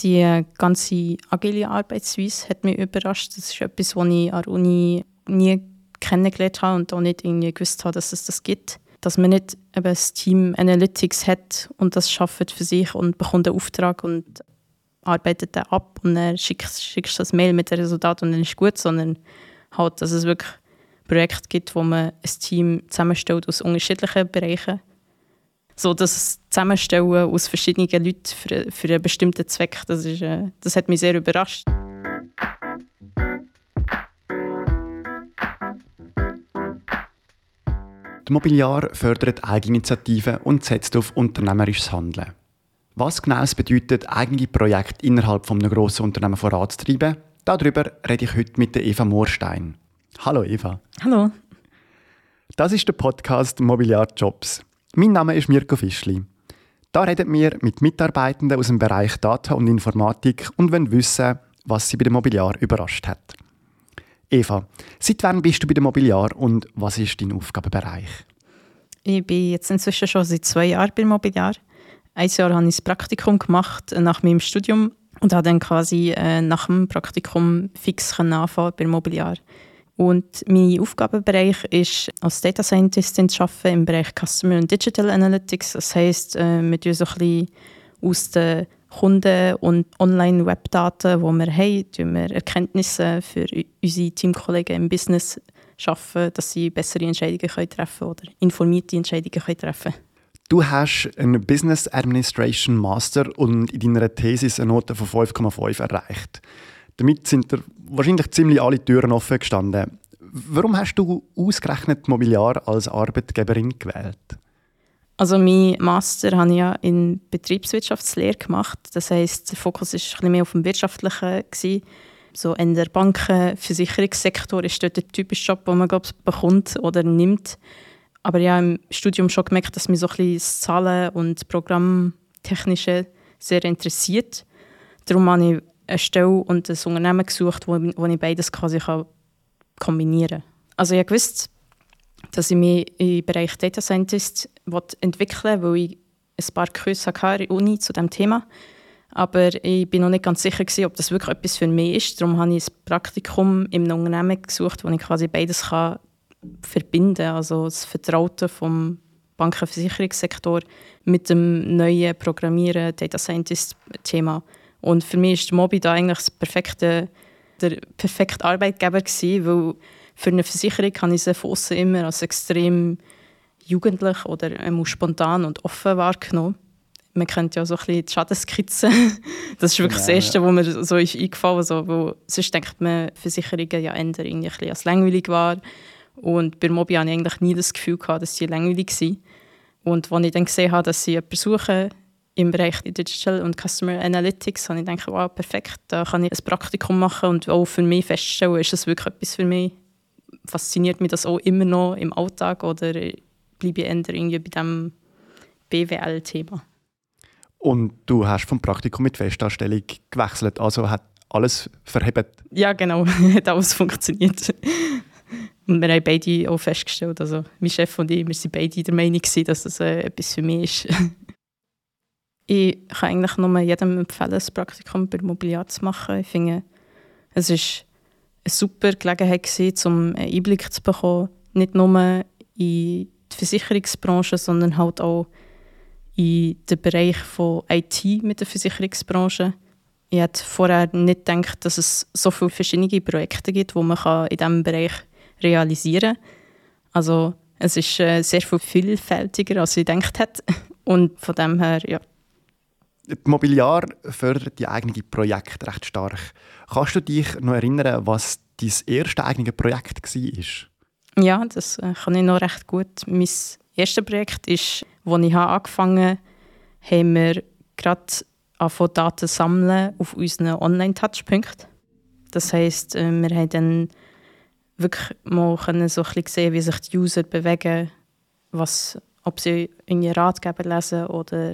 Die ganze agile Arbeitsweise hat mich überrascht. Das ist etwas, was ich an der Uni nie kennengelernt habe und auch nicht irgendwie gewusst habe, dass es das gibt. Dass man nicht eben ein Team Analytics hat und das schafft für sich und bekommt einen Auftrag und arbeitet den ab und dann schickst, schickst das Mail mit dem Resultat und dann ist gut, sondern halt, dass es wirklich Projekte gibt, wo man ein Team zusammenstellt aus unterschiedlichen Bereichen. So das Zusammenstellen aus verschiedenen Leuten für, für einen bestimmten Zweck, das, ist, äh, das hat mich sehr überrascht. Die Mobiliar fördert Eigeninitiativen und setzt auf unternehmerisches Handeln. Was genau es bedeutet, eigene Projekte innerhalb von einem grossen Unternehmen voranzutreiben, darüber rede ich heute mit Eva Moorstein. Hallo Eva. Hallo. Das ist der Podcast Mobiliar Jobs. Mein Name ist Mirko Fischli. Da reden wir mit Mitarbeitenden aus dem Bereich Data und Informatik und wollen wissen, was sie bei dem Mobiliar überrascht hat. Eva, seit wann bist du bei dem Mobiliar und was ist dein Aufgabenbereich? Ich bin jetzt inzwischen schon seit zwei Jahren beim Mobiliar. Ein Jahr habe ich das Praktikum gemacht äh, nach meinem Studium und habe dann quasi äh, nach dem Praktikum fix anfangen beim Mobiliar. Und mein Aufgabenbereich ist, als Data Scientistin zu arbeiten im Bereich Customer und Digital Analytics. Das heisst, äh, wir so aus den Kunden- und Online-Webdaten, die wir haben, tun wir Erkenntnisse für unsere Teamkollegen im Business schaffen, dass sie bessere Entscheidungen können treffen oder informierte Entscheidungen können treffen Du hast einen Business Administration Master und in deiner Thesis eine Note von 5,5 erreicht. Damit sind dir wahrscheinlich ziemlich alle Türen offen gestanden. Warum hast du ausgerechnet Mobiliar als Arbeitgeberin gewählt? Also mein Master habe ich ja in Betriebswirtschaftslehre gemacht. Das heißt, der Fokus war ein mehr auf dem Wirtschaftlichen. Gewesen. So in der Banken-, Versicherungssektor ist dort der typische Job, den man glaub, bekommt oder nimmt. Aber ja, im Studium schon gemerkt, dass mich so ein bisschen das Zahlen- und Programmtechnische sehr interessiert. Darum habe ich eine Stelle und ein Unternehmen gesucht, wo, wo ich beides quasi kann kombinieren kann. Also ich wusste, dass ich mich im Bereich Data Scientist entwickeln will, weil ich ein paar Kurse hatte in der Uni zu diesem Thema. Aber ich bin noch nicht ganz sicher, gewesen, ob das wirklich etwas für mich ist. Darum habe ich ein Praktikum in einem Unternehmen gesucht, wo ich quasi beides kann verbinden kann. Also das Vertraute vom Bankenversicherungssektor mit dem neuen Programmieren, Data Scientist-Thema. Und für mich ist Mobi da eigentlich das perfekte, der perfekte Arbeitgeber gewesen, weil für eine Versicherung kann ich sie von immer als extrem jugendlich oder spontan und offen wahrgenommen. Man kennt ja so ein bisschen die Schadenskizze. Das ist wirklich genau, das Erste, ja. was mir so ist eingefallen ist. Also, sonst denkt man, Versicherungen ja eher irgendwie als langweilig war. Und bei Mobi hatte ich eigentlich nie das Gefühl, gehabt, dass sie langweilig waren. Und als ich dann gesehen habe, dass sie jemanden suchen, im Bereich Digital und Customer Analytics habe ich gedacht, wow, perfekt, da kann ich ein Praktikum machen und auch für mich feststellen, ist das wirklich etwas für mich? Fasziniert mich das auch immer noch im Alltag oder bleibe ich eher irgendwie bei diesem BWL-Thema? Und du hast vom Praktikum mit Festanstellung gewechselt, also hat alles verhebt? Ja, genau, hat alles funktioniert. Und wir haben beide auch festgestellt, also mein Chef und ich, wir waren beide der Meinung, dass das äh, etwas für mich ist. Ich kann eigentlich nur jedem empfehlen, ein Praktikum bei Mobiliar zu machen. Ich finde, es war eine super Gelegenheit, gewesen, um einen Einblick zu bekommen, nicht nur in die Versicherungsbranche, sondern halt auch in den Bereich von IT mit der Versicherungsbranche. Ich hätte vorher nicht gedacht, dass es so viele verschiedene Projekte gibt, die man in diesem Bereich realisieren kann. Also es ist äh, sehr viel vielfältiger, als ich gedacht hätte. Und von dem her, ja, die Mobiliar fördert die eigenen Projekte recht stark. Kannst du dich noch erinnern, was dein erste eigene Projekt war? Ja, das äh, kann ich noch recht gut. Mein erstes Projekt ist, als ich angefangen habe, haben wir gerade angefangen, Daten sammeln auf unseren Online-Touchpunkten. Das heisst, äh, wir haben dann wirklich mal so ein bisschen sehen, wie sich die User bewegen, was, ob sie irgendwie Ratgeber lesen oder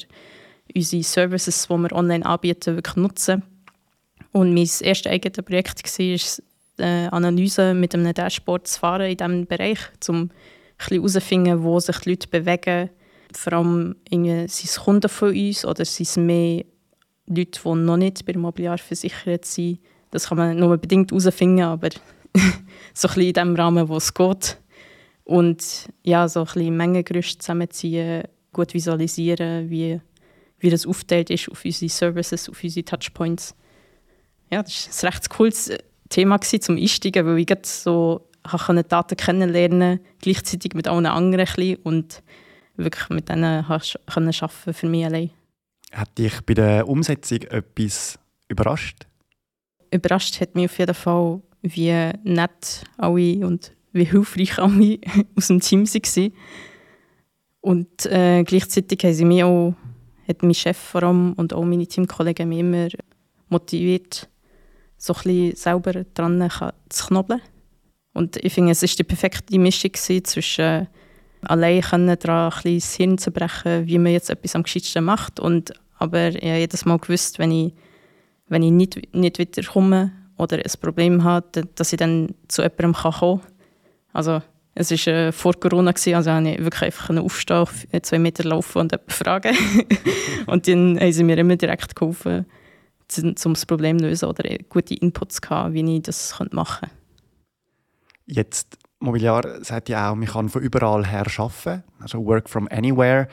unsere Services, die wir online anbieten, wirklich nutzen. Und mein erstes eigenes Projekt war, eine Analyse mit einem Dashboard zu fahren in diesem Bereich, um herauszufinden, wo sich die Leute bewegen. Vor allem sind es Kunden von uns oder sind es mehr Leute, die noch nicht bei Mobiliar versichert sind. Das kann man nur bedingt herausfinden, aber so ein bisschen in dem Rahmen, wo es geht. Und ja, so ein bisschen Mengengerüste zusammenziehen, gut visualisieren, wie, wie das aufteilt ist auf unsere Services, auf unsere Touchpoints. Ja, das war ein recht cooles Thema zum Einsteigen, weil ich so konnte Daten kennenlernen gleichzeitig mit allen anderen ein und wirklich mit denen arbeiten für mich allein. Hat dich bei der Umsetzung etwas überrascht? Überrascht hat mich auf jeden Fall, wie nett alle und wie hilfreich alle aus dem Team waren. Und äh, gleichzeitig haben sie mich auch, hat mein Chef vor allem und auch meine Teamkollegen mich immer motiviert, so ein selber dran zu knobeln. Und ich finde, es war die perfekte Mischung zwischen äh, allein daran ein bisschen das Hirn zu brechen, wie man jetzt etwas am gescheitsten macht. Und, aber ich habe jedes Mal gewusst, wenn ich, wenn ich nicht, nicht weiterkomme oder ein Problem habe, dass ich dann zu jemandem kommen kann. Also es war äh, vor Corona, gewesen, also habe ich wirklich einfach aufstehen, zwei Meter laufen und jemanden fragen. und dann haben sie mir immer direkt geholfen, um das Problem zu lösen oder gute Inputs gehabt, wie ich das machen könnte. Jetzt Mobiliar sagt ja auch, man kann von überall her arbeiten, also Work from Anywhere.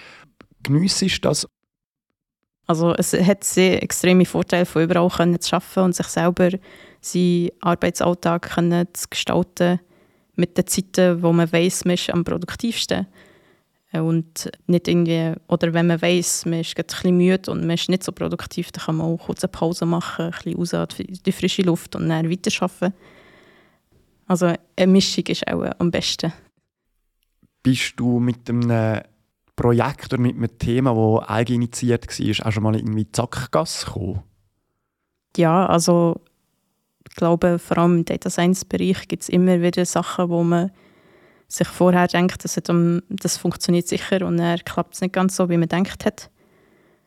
Geniessest das? Also es hat sehr extreme Vorteile, von überall können zu arbeiten und sich selber seinen Arbeitsalltag können zu gestalten mit den Zeiten, wo man weiß, man ist am produktivsten. Und nicht irgendwie, oder wenn man weiß, man ist ein bisschen müde und man ist nicht so produktiv, dann kann man auch kurz eine Pause machen, ein bisschen raus in die frische Luft und dann weiterarbeiten. Also eine Mischung ist auch am besten. Bist du mit einem Projekt oder mit einem Thema, das eigeninitiiert war, auch schon mal irgendwie Zackgasse gekommen? Ja, also glaube, vor allem im Data Science Bereich gibt es immer wieder Sachen, wo man sich vorher denkt, das, das funktioniert sicher und dann klappt es nicht ganz so, wie man denkt hat.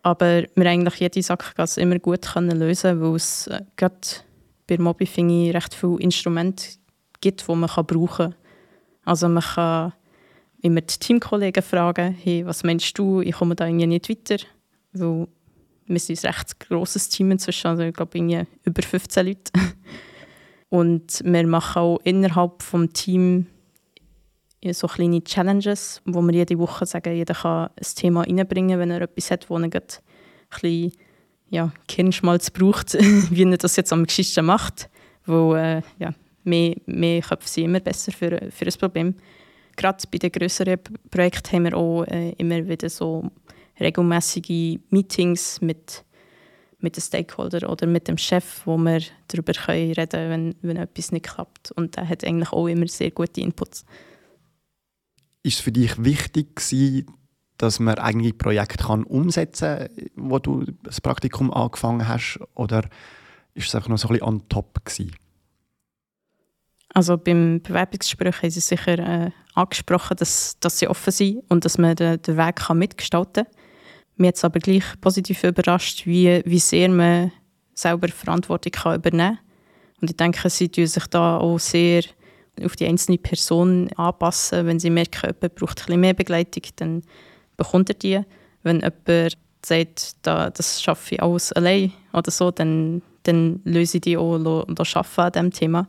Aber wir eigentlich jede Sackgasse immer gut können lösen weil es äh, gerade bei Mobi finde ich recht viele Instrumente gibt, die man brauchen kann. Also man kann immer die Teamkollegen fragen, hey, was meinst du, ich komme da irgendwie nicht weiter, weil wir sind ein recht grosses Team inzwischen, also ich glaube irgendwie über 15 Leute. Und wir machen auch innerhalb des Teams so kleine Challenges, wo wir jede Woche sagen, jeder kann ein Thema reinbringen, wenn er etwas hat, wo er ein bisschen ja, Kirnschmalz braucht, wie er das jetzt am geschicktesten macht. Weil, äh, ja, mehr, mehr Köpfe sind immer besser für, für ein Problem. Gerade bei den größeren Projekten haben wir auch äh, immer wieder so regelmäßige Meetings mit, mit den Stakeholdern oder mit dem Chef, wo wir darüber können reden können, wenn, wenn etwas nicht klappt. Und er hat eigentlich auch immer sehr gute Inputs. Ist es für dich wichtig gewesen, dass man eigene Projekte kann umsetzen kann, wo du das Praktikum angefangen hast? Oder ist es einfach noch so ein bisschen on top gewesen? Also beim Bewerbungsgespräch haben sie sicher äh, angesprochen, dass, dass sie offen sind und dass man den, den Weg kann mitgestalten kann. Mir hat es aber gleich positiv überrascht, wie, wie sehr man selber Verantwortung kann übernehmen kann. Und ich denke, sie tun sich da auch sehr auf die einzelne Person anpassen. Wenn sie merken, jemand braucht bisschen mehr Begleitung, dann bekommt er die. Wenn jemand sagt, da, das schaffe ich alles allein oder so, dann, dann löse ich die auch und an diesem Thema.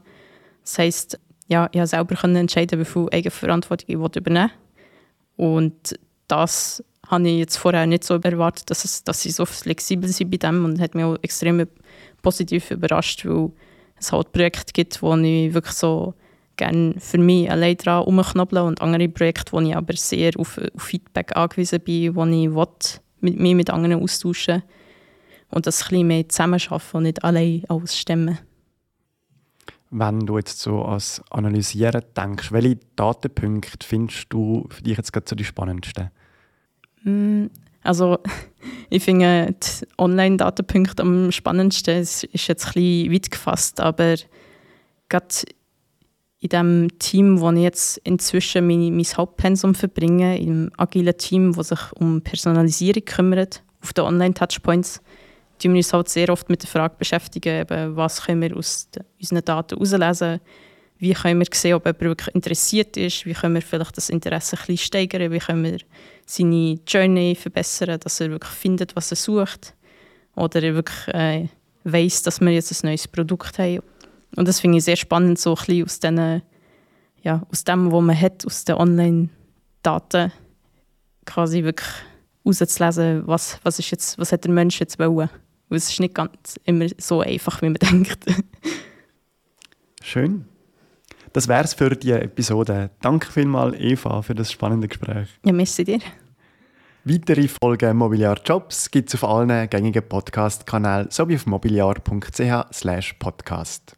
Das heisst, ja, ich konnte selber entscheiden, wie viel Eigenverantwortung ich übernehmen will. Und das habe ich jetzt vorher nicht so erwartet, dass, es, dass sie so flexibel sind bei dem und hat mich auch extrem positiv überrascht, weil es halt Projekte gibt, wo ich wirklich so gerne für mich allein dran rumknobeln und andere Projekte, wo ich aber sehr auf, auf Feedback angewiesen bin, wo ich will, mit mir mit anderen austauschen und das ein bisschen mehr zusammenarbeiten und nicht allein alles stemmen wenn du jetzt so als Analysieren denkst, welche Datenpunkte findest du für dich jetzt gerade so die spannendsten? Mm, also ich finde die Online-Datenpunkte am spannendsten. Es ist jetzt ein bisschen weit gefasst, aber gerade in dem Team, wo ich jetzt inzwischen mein, mein Hauptpensum verbringe, im agilen Team, das sich um Personalisierung kümmert, auf den Online-Touchpoints, tun wir uns halt sehr oft mit der Frage beschäftigen, eben, was können wir aus unseren Daten herauslesen, wie können wir sehen, ob jemand wirklich interessiert ist, wie können wir vielleicht das Interesse ein bisschen steigern, wie können wir seine Journey verbessern, dass er wirklich findet, was er sucht. oder wirklich äh, weiss, dass wir jetzt ein neues Produkt haben. Und das finde ich sehr spannend, so ein bisschen aus, den, ja, aus dem, was man hat, aus den Online-Daten quasi wirklich rauszulesen, was, was, ist jetzt, was hat der Mensch jetzt wollen. Weil es ist nicht ganz immer so einfach, wie man denkt. Schön. Das wäre es für die Episode. Danke vielmals, Eva, für das spannende Gespräch. Ja, merci dir. Weitere Folgen Mobiliar Jobs gibt es auf allen gängigen Podcast-Kanälen sowie auf mobiliar.ch/podcast.